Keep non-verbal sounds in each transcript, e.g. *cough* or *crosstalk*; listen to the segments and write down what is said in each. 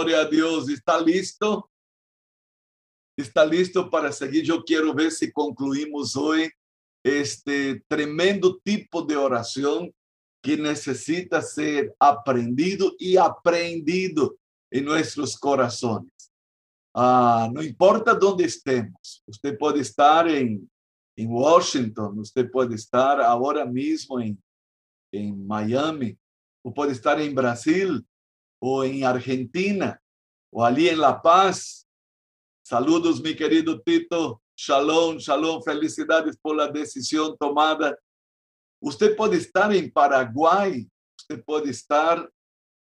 Gloria a Dios. ¿Está listo? ¿Está listo para seguir? Yo quiero ver si concluimos hoy este tremendo tipo de oración que necesita ser aprendido y aprendido en nuestros corazones. Ah, no importa dónde estemos, usted puede estar en, en Washington, usted puede estar ahora mismo en, en Miami, o puede estar en Brasil, o en Argentina, o allí en La Paz. Saludos, mi querido Tito. Shalom, shalom. Felicidades por la decisión tomada. Usted puede estar en Paraguay, usted puede estar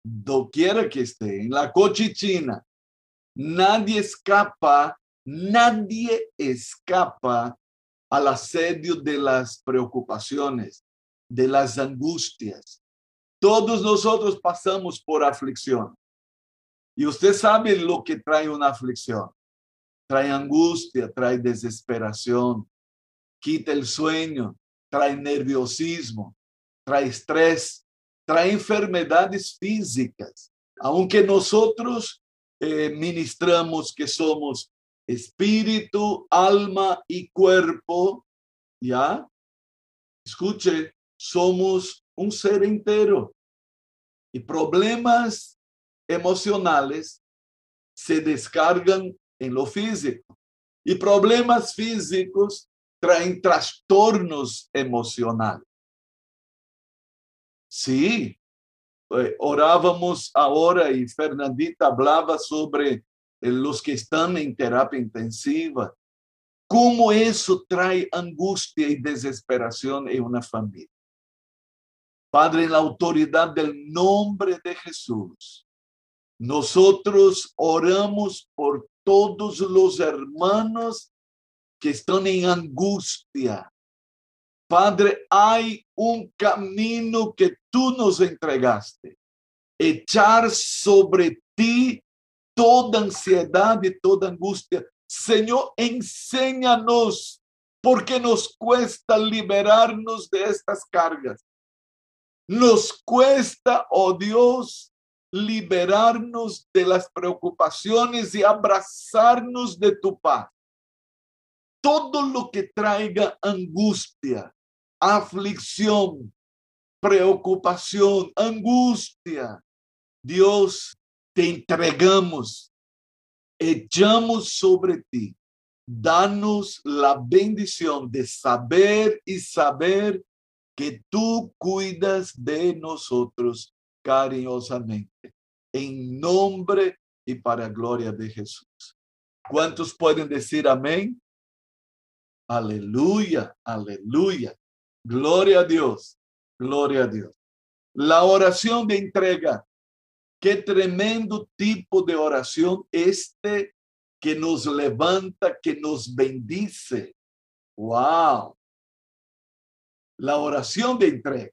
doquiera que esté, en la Cochichina. Nadie escapa, nadie escapa al asedio de las preocupaciones, de las angustias. Todos nosotros pasamos por aflicción. Y usted sabe lo que trae una aflicción. Trae angustia, trae desesperación, quita el sueño, trae nerviosismo, trae estrés, trae enfermedades físicas. Aunque nosotros eh, ministramos que somos espíritu, alma y cuerpo, ¿ya? Escuche, somos un ser entero. Y problemas emocionales se descargan en lo físico. Y problemas físicos traen trastornos emocionales. Sí, eh, orábamos ahora y Fernandita hablaba sobre eh, los que están en terapia intensiva, cómo eso trae angustia y desesperación en una familia. Padre, en la autoridad del nombre de Jesús, nosotros oramos por todos los hermanos que están en angustia. Padre, hay un camino que tú nos entregaste. Echar sobre ti toda ansiedad y toda angustia. Señor, enséñanos porque nos cuesta liberarnos de estas cargas. Nos cuesta, oh Dios, liberarnos de las preocupaciones y abrazarnos de tu paz todo lo que traiga angustia, aflicción, preocupación, angustia, Dios, te entregamos, echamos sobre ti. Danos la bendición de saber y saber que tú cuidas de nosotros cariñosamente. En nombre y para gloria de Jesús. ¿Cuántos pueden decir amén? Aleluya, aleluya. Gloria a Dios, gloria a Dios. La oración de entrega. Qué tremendo tipo de oración este que nos levanta, que nos bendice. Wow. La oración de entrega.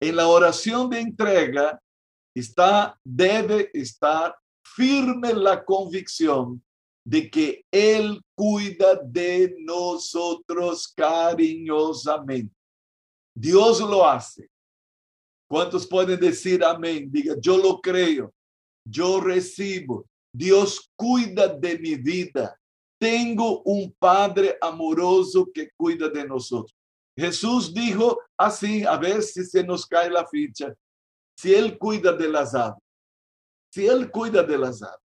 En la oración de entrega está, debe estar firme la convicción de que Él cuida de nosotros cariñosamente. Dios lo hace. ¿Cuántos pueden decir amén? Diga, yo lo creo, yo recibo. Dios cuida de mi vida. Tengo un Padre amoroso que cuida de nosotros. Jesús dijo así, a ver si se nos cae la ficha. Si Él cuida de las aves, si Él cuida de las aves,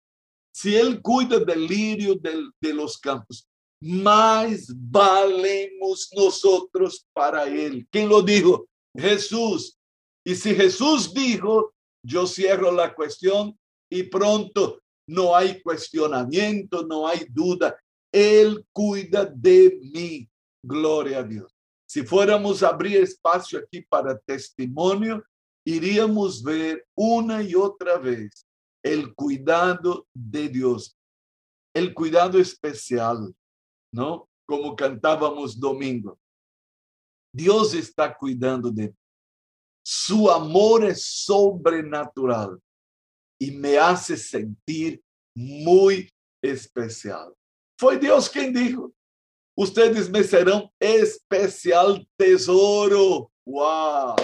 si Él cuida del lirio de los campos, más valemos nosotros para Él. ¿Quién lo dijo? Jesús. Y si Jesús dijo, yo cierro la cuestión y pronto no hay cuestionamiento, no hay duda. Él cuida de mí. Gloria a Dios. Si fuéramos a abrir espacio aquí para testimonio, iríamos ver una y otra vez el cuidado de Dios, el cuidado especial, ¿no? Como cantábamos domingo. Dios está cuidando de Su amor es sobrenatural y me hace sentir muy especial. Fue Dios quien dijo, ustedes me serán especial tesoro. ¡Wow!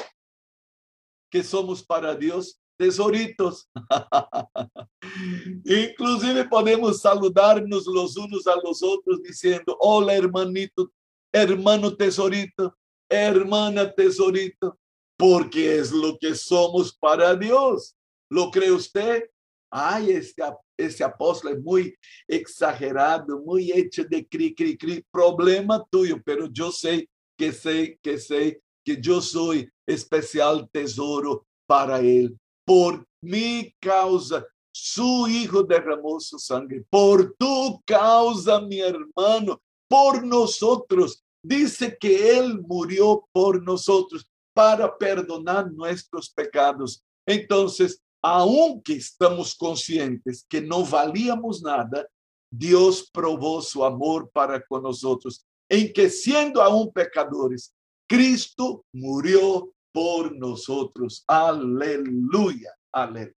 Que somos para Dios tesoritos. *laughs* Inclusive podemos saludarnos los unos a los otros diciendo, hola hermanito, hermano tesorito, hermana tesorito, porque es lo que somos para Dios. ¿Lo cree usted? Ay, este, este apóstolo es muy exagerado, muy hecho de cri, cri, cri. Problema tuyo, pero yo sé que sé, que sé que yo soy especial tesoro para él. Por mi causa, su hijo derramó su sangre. Por tu causa, mi hermano, por nosotros. Dice que él murió por nosotros para perdonar nuestros pecados. Entonces, aunque estamos conscientes que no valíamos nada, Dios probó su amor para con nosotros, en que siendo aún pecadores, Cristo murió por nosotros. Aleluya, aleluya.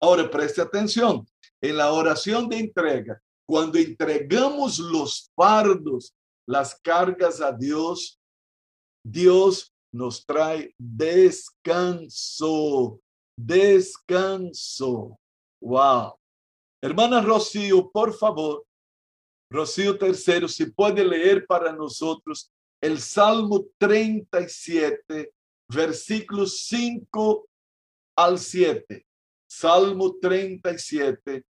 Ahora preste atención, en la oración de entrega, cuando entregamos los fardos, las cargas a Dios, Dios nos trae descanso descanso. Wow. Hermana Rocío, por favor, Rocío tercero, si puede leer para nosotros el Salmo 37, versículos 5 al 7. Salmo 37,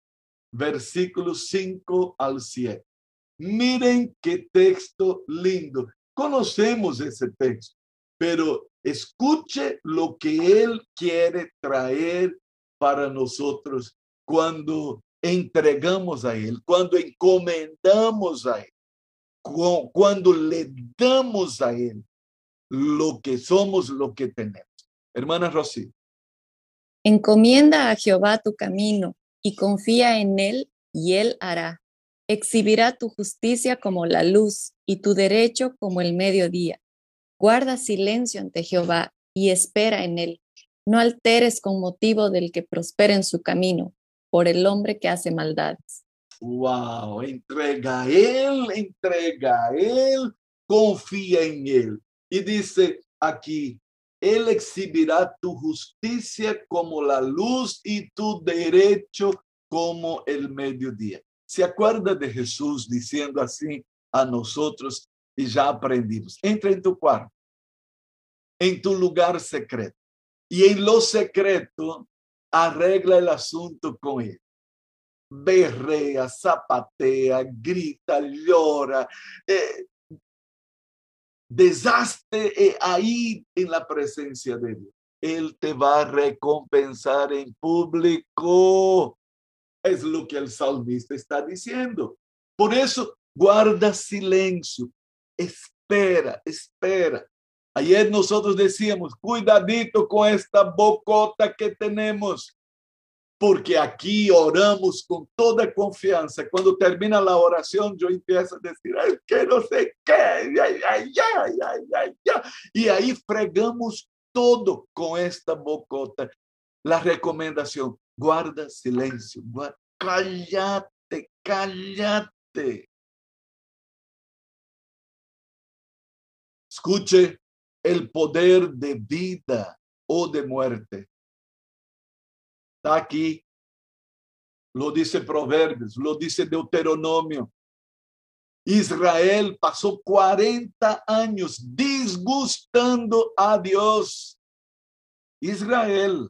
versículos 5 al 7. Miren qué texto lindo. Conocemos ese texto, pero Escuche lo que Él quiere traer para nosotros cuando entregamos a Él, cuando encomendamos a Él, cuando le damos a Él lo que somos, lo que tenemos. Hermana Rosy. Encomienda a Jehová tu camino y confía en Él y Él hará. Exhibirá tu justicia como la luz y tu derecho como el mediodía. Guarda silencio ante Jehová y espera en él. No alteres con motivo del que prospera en su camino, por el hombre que hace maldades. Wow, entrega a él, entrega a él, confía en él. Y dice aquí, él exhibirá tu justicia como la luz y tu derecho como el mediodía. ¿Se acuerda de Jesús diciendo así a nosotros? Y ya aprendimos. Entra en tu cuarto, en tu lugar secreto, y en lo secreto arregla el asunto con él. Berrea, zapatea, grita, llora, eh, desastre eh, ahí en la presencia de Dios. Él te va a recompensar en público. Es lo que el salmista está diciendo. Por eso, guarda silencio, espera, espera. Ayer nosotros decíamos, cuidadito con esta bocota que tenemos, porque aquí oramos con toda confianza. Cuando termina la oración, yo empiezo a decir, ay, que no sé qué, ay, ay, ay, y ahí fregamos todo con esta bocota. La recomendación, guarda silencio, guarda, cállate, cállate. Escuche el poder de vida o de muerte. Está aquí. Lo dice Proverbios, lo dice Deuteronomio. Israel pasó 40 años disgustando a Dios. Israel,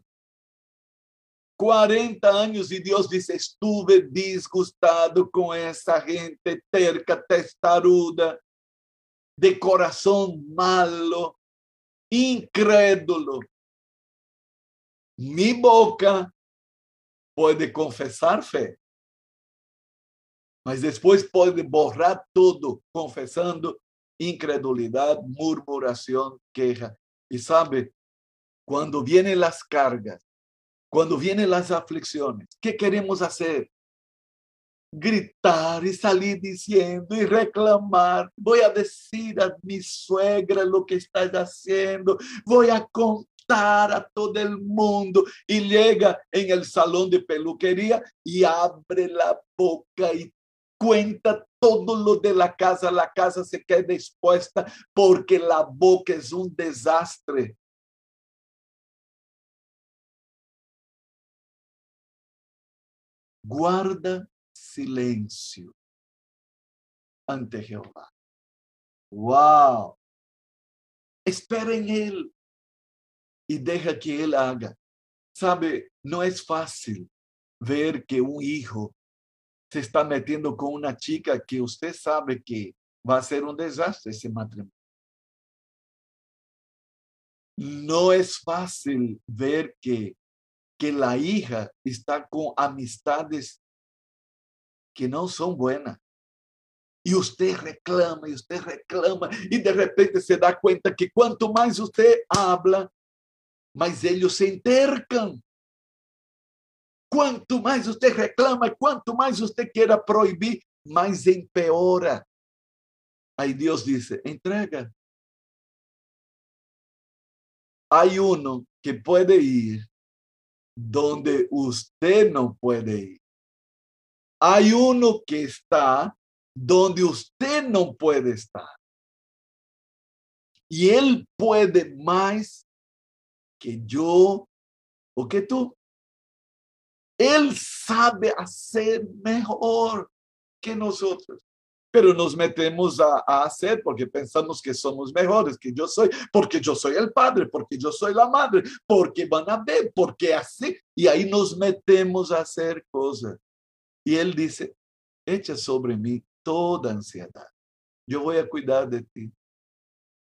40 años y Dios dice, estuve disgustado con esa gente terca, testaruda, de corazón malo, incrédulo. Mi boca puede confesar fe, mas después puede borrar todo confesando incredulidad, murmuración, queja. Y sabe, cuando vienen las cargas, cuando vienen las aflicciones, ¿qué queremos hacer? Gritar y salir diciendo y reclamar. Voy a decir a mi suegra lo que estás haciendo. Voy a contar a todo el mundo. Y llega en el salón de peluquería y abre la boca y cuenta todo lo de la casa. La casa se queda expuesta porque la boca es un desastre. guarda silencio ante Jehová. Wow. Espera en Él y deja que Él haga. Sabe, no es fácil ver que un hijo se está metiendo con una chica que usted sabe que va a ser un desastre ese matrimonio. No es fácil ver que, que la hija está con amistades que no son buenas. Y usted reclama, y usted reclama, y de repente se da cuenta que cuanto más usted habla, más ellos se intercan. Quanto mais você reclama, quanto mais você queira proibir, mais empeora. Aí Deus disse: entrega. Há um que pode ir donde você não pode ir. Há um que está donde você não pode estar. E ele pode mais que eu ou que tu. Él sabe hacer mejor que nosotros. Pero nos metemos a, hacer porque pensamos que somos mejores, que yo soy, porque yo soy el padre, porque yo soy la madre, porque van a ver, porque así. Y ahí nos metemos a hacer cosas. Y él dice, echa sobre mí toda ansiedad. Yo voy a cuidar de ti.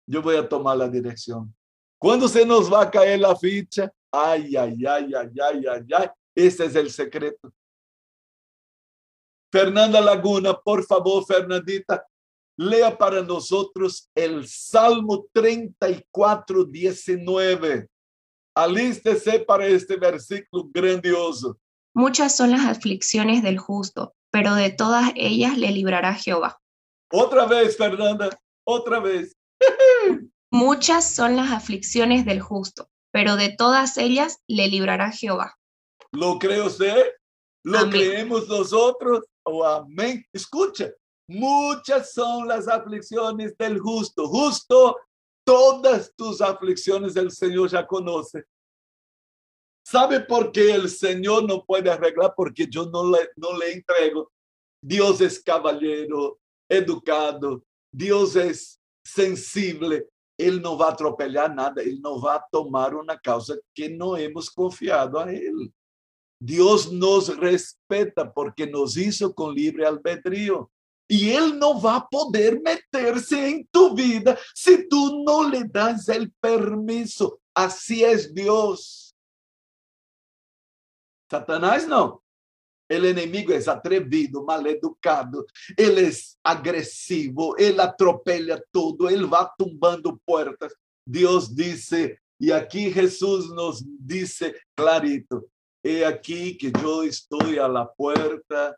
Yo voy a tomar la dirección. Cuando se nos va a caer la ficha, ay, ay, ay, ay, ay, ay, ay, ese es el secreto. Fernanda Laguna, por favor, Fernandita, lea para nosotros el Salmo 34, 19. Alístese para este versículo grandioso. Muchas son las aflicciones del justo, pero de todas ellas le librará Jehová. Otra vez, Fernanda, otra vez. *laughs* Muchas son las aflicciones del justo, pero de todas ellas le librará Jehová. ¿Lo cree usted? ¿Lo creemos nosotros? Oh, amén. Escucha, muchas son las aflicciones del justo. Justo, todas tus aflicciones el Señor ya conoce. ¿Sabe por qué el Señor no puede arreglar? Porque yo no le, no le entrego. Dios es caballero, educado. Dios es sensible. Él no va a atropellar nada. Él no va a tomar una causa que no hemos confiado a Él. Dios nos respeta porque nos hizo con libre albedrío. Y Él no va a poder meterse en tu vida si tú no le das el permiso. Así es Dios. Satanás no. El enemigo es atrevido, maleducado, él es agresivo, él atropella todo, él va tumbando puertas. Dios dice, y aquí Jesús nos dice clarito, He aquí que yo estoy a la puerta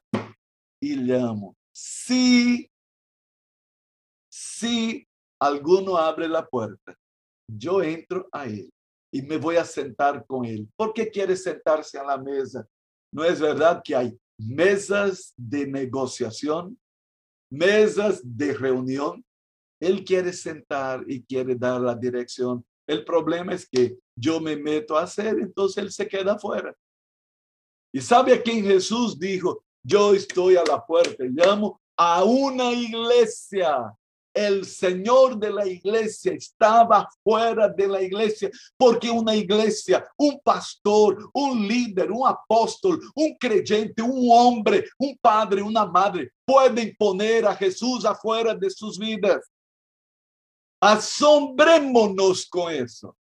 y llamo. Si, si alguno abre la puerta, yo entro a él y me voy a sentar con él. ¿Por qué quiere sentarse a la mesa? ¿No es verdad que hay mesas de negociación, mesas de reunión? Él quiere sentar y quiere dar la dirección. El problema es que yo me meto a hacer, entonces él se queda afuera. ¿Y sabe a quién Jesús dijo? Yo estoy a la puerta llamo a una iglesia. El Señor de la iglesia estaba fuera de la iglesia porque una iglesia, un pastor, un líder, un apóstol, un creyente, un hombre, un padre, una madre pueden poner a Jesús afuera de sus vidas. Asombrémonos con eso.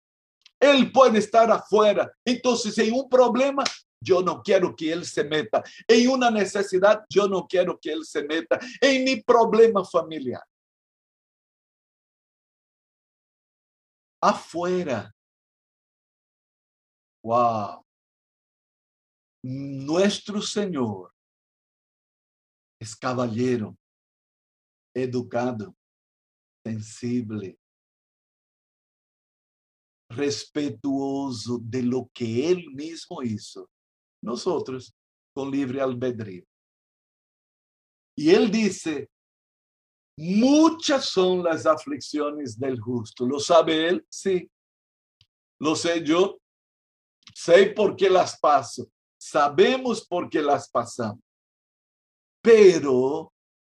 Él puede estar afuera. Entonces, hay un problema, yo no quiero que él se meta. En una necesidad, yo no quiero que él se meta. En mi problema familiar. Afuera. Wow. Nuestro Señor es caballero, educado, sensible, respetuoso de lo que él mismo hizo nosotros con libre albedrío. Y él dice, muchas son las aflicciones del justo. ¿Lo sabe él? Sí. Lo sé yo. Sé por qué las paso. sabemos por qué las pasamos, pero,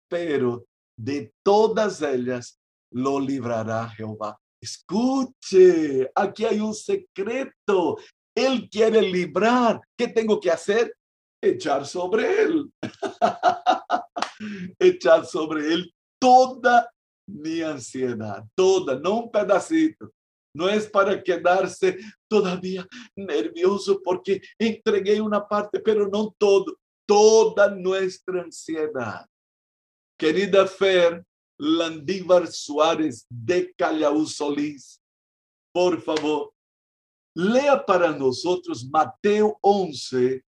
pero de todas ellas lo librará Jehová. Escuche, aquí hay un secreto. Él quiere librar. ¿Qué tengo que hacer? Echar sobre él. *laughs* Echar sobre él toda mi ansiedad, toda, no un pedacito. No es para quedarse todavía nervioso porque entregué una parte, pero no todo, toda nuestra ansiedad. Querida Fer, Landívar Suárez de Callaú Solís, por favor, lea para nosotros Mateo 11,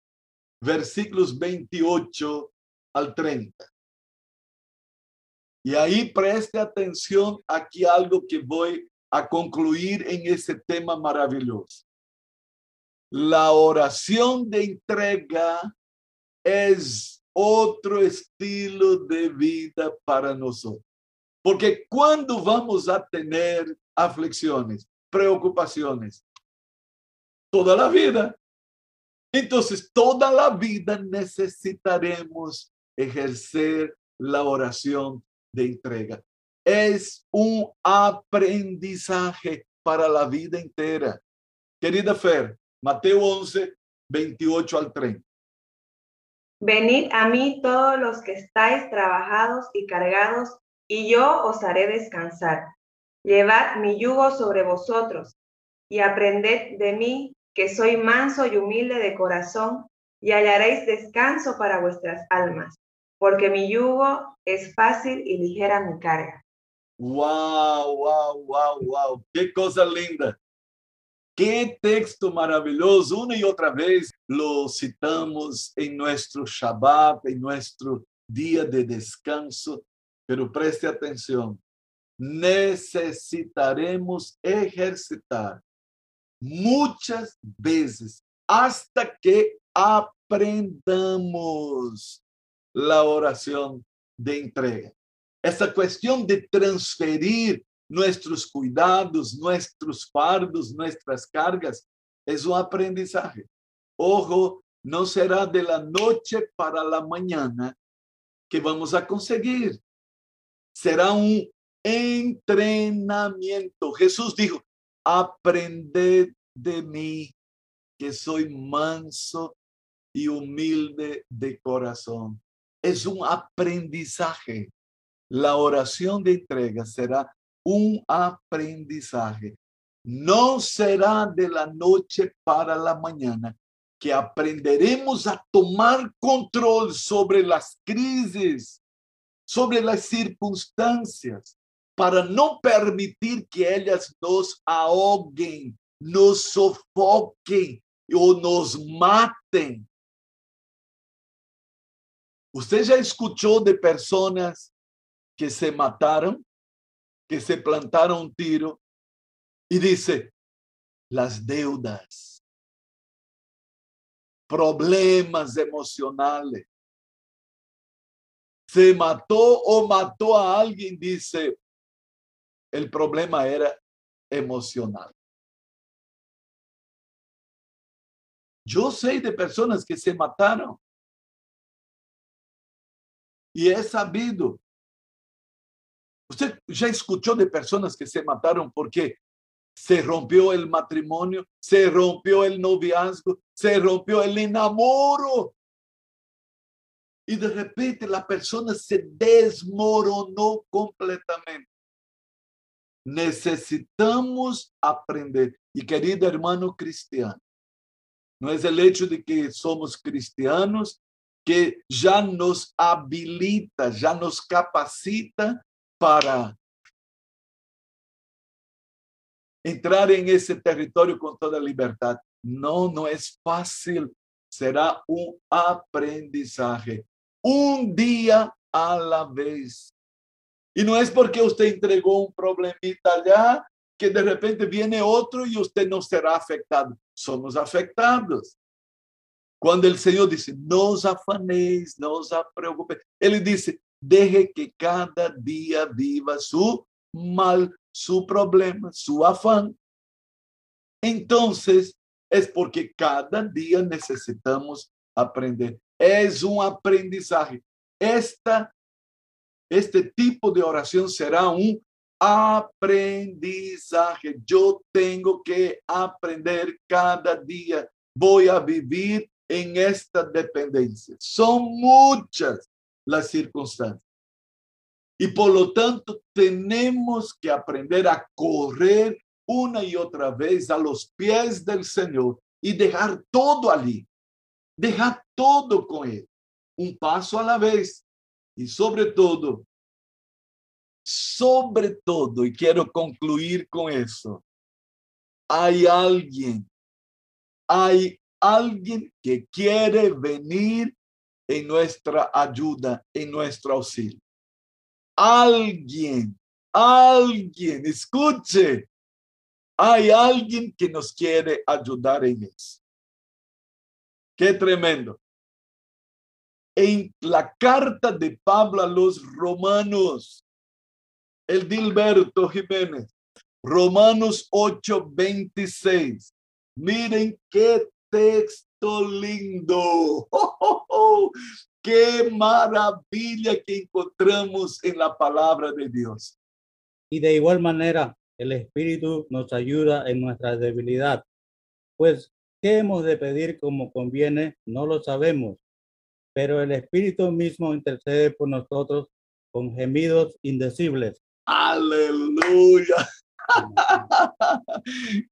versículos 28 al 30. Y ahí preste atención aquí algo que voy a concluir en ese tema maravilloso. La oración de entrega es otro estilo de vida para nosotros. Porque cuando vamos a tener aflicciones, preocupaciones, toda la vida. Entonces, toda la vida necesitaremos ejercer la oración entrega. Es un aprendizaje para la vida entera. Querida Fer, Mateo 11, 28 al 30. Venid a mí todos los que estáis trabajados y cargados, y yo os haré descansar. Llevad mi yugo sobre vosotros y aprended de mí, que soy manso y humilde de corazón, y hallaréis descanso para vuestras almas, porque mi yugo es fácil y ligera mi carga. Wow, wow, wow, wow. Qué cosa linda. Qué texto maravilloso. Una y otra vez lo citamos en nuestro Shabbat, en nuestro día de descanso. Pero preste atención. Necesitaremos ejercitar muchas veces hasta que aprendamos la oración de entrega. Esa cuestión de transferir nuestros cuidados, nuestros fardos, nuestras cargas, es un aprendizaje. Ojo, no será de la noche para la mañana que vamos a conseguir. Será un entrenamiento. Jesús dijo, aprended de mí, que soy manso y humilde de corazón. Es un aprendizaje. La oración de entrega será un aprendizaje. No será de la noche para la mañana que aprenderemos a tomar control sobre las crisis, sobre las circunstancias, para no permitir que ellas nos ahoguen, nos sofoquen o nos maten. ¿Usted ya escuchó de personas que se mataron, que se plantaron un tiro y dice, las deudas, problemas emocionales. Se mató o mató a alguien, dice, el problema era emocional. Yo sé de personas que se mataron. Y he sabido. Usted ya escuchó de personas que se mataron porque se rompió el matrimonio, se rompió el noviazgo, se rompió el enamoro. Y de repente la persona se desmoronó completamente. Necesitamos aprender. Y querido hermano cristiano, no es el hecho de que somos cristianos que ya nos habilita, ya nos capacita para entrar en ese territorio con toda libertad. No, no es fácil. Será un aprendizaje. Un día a la vez. Y no es porque usted entregó un problemita allá que de repente viene otro y usted no será afectado. Somos afectados. Cuando el Señor dice, no os afanéis, no os preocupéis, Él dice, deje que cada día viva su mal, su problema, su afán. Entonces, es porque cada día necesitamos aprender. Es un aprendizaje. Esta, este tipo de oración será un aprendizaje. Yo tengo que aprender cada día. Voy a vivir en esta dependencia. Son muchas las circunstancias. Y por lo tanto tenemos que aprender a correr una y otra vez a los pies del Señor y dejar todo allí. Dejar todo con Él. Un paso a la vez. Y sobre todo, sobre todo, y quiero concluir con eso, hay alguien, hay alguien que quiere venir en nuestra ayuda, en nuestro auxilio. Alguien, alguien, escuche, hay alguien que nos quiere ayudar en eso. Qué tremendo. En la carta de Pablo a los romanos, el Dilberto Jiménez, Romanos 8, 26. Miren qué texto lindo. *laughs* Qué maravilla que encontramos en la palabra de Dios. Y de igual manera, el Espíritu nos ayuda en nuestra debilidad. Pues, ¿qué hemos de pedir como conviene? No lo sabemos. Pero el Espíritu mismo intercede por nosotros con gemidos indecibles. Aleluya.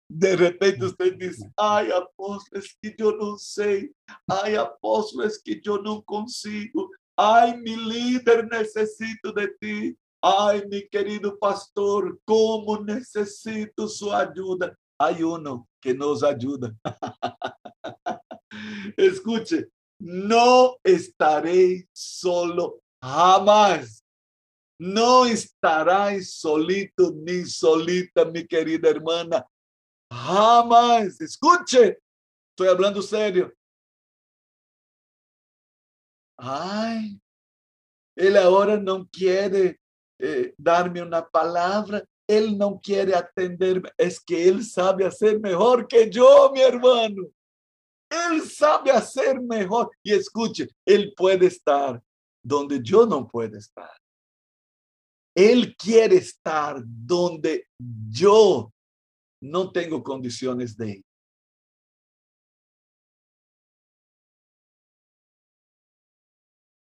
De repente usted dice, ay apóstoles que yo no sé, ay apóstoles que yo no consigo, ay mi líder necesito de ti, ay mi querido pastor, cómo necesito su ayuda. Hay uno que nos ayuda. *laughs* Escuche, no estaré solo jamás. No estarás solito ni solita, mi querida hermana. Jamás. Escuche. Estoy hablando serio. Ay, él ahora no quiere eh, darme. Él no quiere atenderme. Es que él sabe hacer mejor que yo, mi hermano. Él sabe hacer mejor. Y escuche, él puede estar donde yo no puedo estar. Él quiere estar donde yo no tengo condiciones de ir.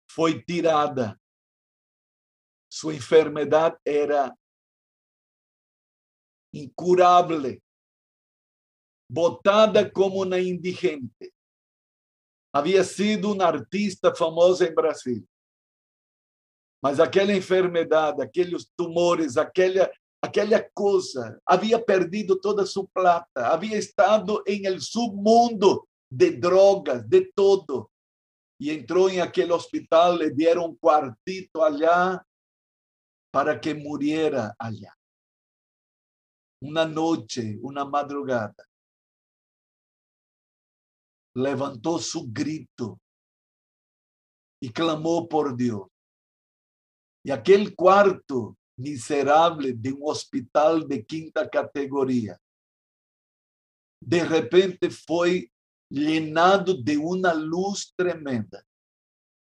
Fue tirada. Su enfermedad era incurable, botada como una indigente. Había sido una artista famosa en Brasil. Mas aquela enfermidade, aqueles tumores, aquela aquela coisa, havia perdido toda sua plata, havia estado em el submundo de drogas, de todo. E entrou em aquele hospital, lhe deram um quartito allá para que muriera allá. Uma noite, uma madrugada. Levantou seu grito e clamou por Deus. Y aquel cuarto miserable de un hospital de quinta categoría, de repente fue llenado de una luz tremenda.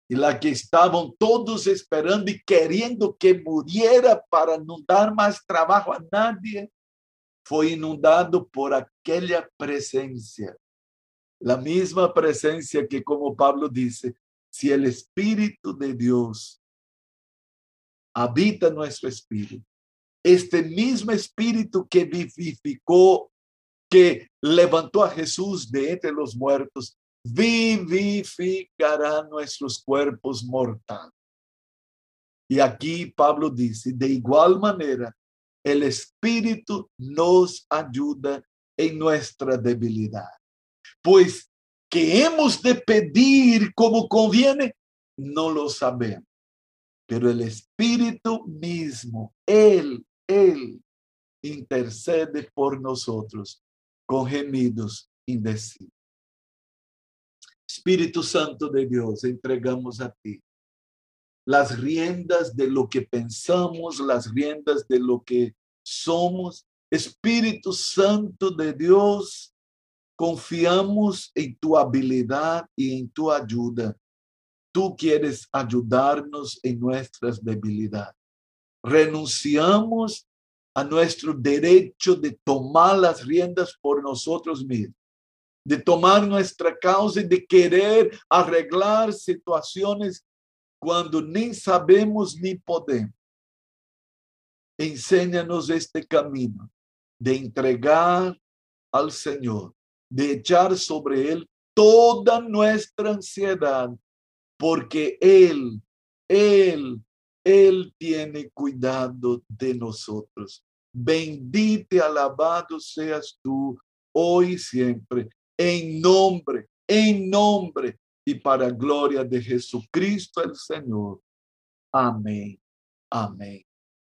Y la que estaban todos esperando y queriendo que muriera para no dar más trabajo a nadie, fue inundado por aquella presencia. La misma presencia que, como Pablo dice, si el Espíritu de Dios habita nuestro espíritu. Este mismo espíritu que vivificó, que levantó a Jesús de entre los muertos, vivificará nuestros cuerpos mortales. Y aquí Pablo dice, de igual manera, el Espíritu nos ayuda en nuestra debilidad. Pues que hemos de pedir como conviene, no lo sabemos pero el Espíritu mismo, Él, Él intercede por nosotros con gemidos indecibles. Espíritu Santo de Dios, entregamos a ti las riendas de lo que pensamos, las riendas de lo que somos. Espíritu Santo de Dios, Confiamos en tu habilidad y en tu ayuda. Tú quieres ayudarnos en nuestras debilidades. Renunciamos a nuestro derecho de tomar las riendas por nosotros mismos, de tomar nuestra causa y de querer arreglar situaciones cuando ni sabemos ni podemos. Enséñanos este camino de entregar al Señor, de echar sobre Él toda nuestra ansiedad, porque Él, Él, Él tiene cuidado de nosotros. Bendito y alabado seas tú hoy y siempre, en nombre, en nombre y para gloria de Jesucristo el Señor. Amén. Amén.